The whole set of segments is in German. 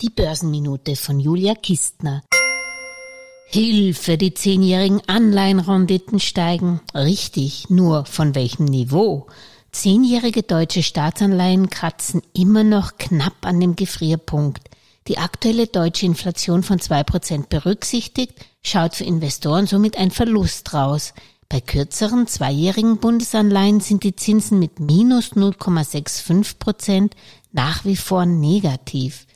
Die Börsenminute von Julia Kistner. Hilfe, die zehnjährigen Anleihenrenditen steigen. Richtig, nur von welchem Niveau? Zehnjährige deutsche Staatsanleihen kratzen immer noch knapp an dem Gefrierpunkt. Die aktuelle deutsche Inflation von zwei Prozent berücksichtigt, schaut für Investoren somit ein Verlust raus. Bei kürzeren zweijährigen Bundesanleihen sind die Zinsen mit minus 0,65 Prozent nach wie vor negativ.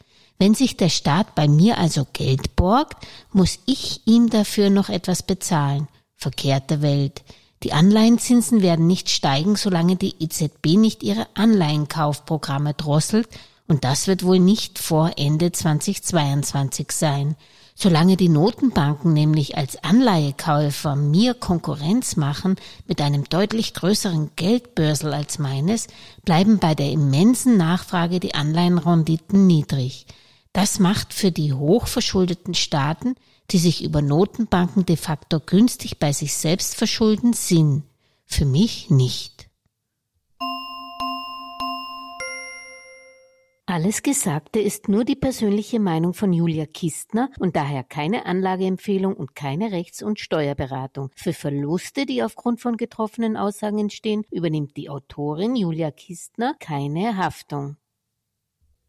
Wenn sich der Staat bei mir also Geld borgt, muss ich ihm dafür noch etwas bezahlen. Verkehrte Welt. Die Anleihenzinsen werden nicht steigen, solange die EZB nicht ihre Anleihenkaufprogramme drosselt, und das wird wohl nicht vor Ende 2022 sein. Solange die Notenbanken nämlich als Anleihekäufer mir Konkurrenz machen mit einem deutlich größeren Geldbörsel als meines, bleiben bei der immensen Nachfrage die Anleihenrenditen niedrig. Das macht für die hochverschuldeten Staaten, die sich über Notenbanken de facto günstig bei sich selbst verschulden, Sinn. Für mich nicht. Alles Gesagte ist nur die persönliche Meinung von Julia Kistner und daher keine Anlageempfehlung und keine Rechts- und Steuerberatung. Für Verluste, die aufgrund von getroffenen Aussagen entstehen, übernimmt die Autorin Julia Kistner keine Haftung.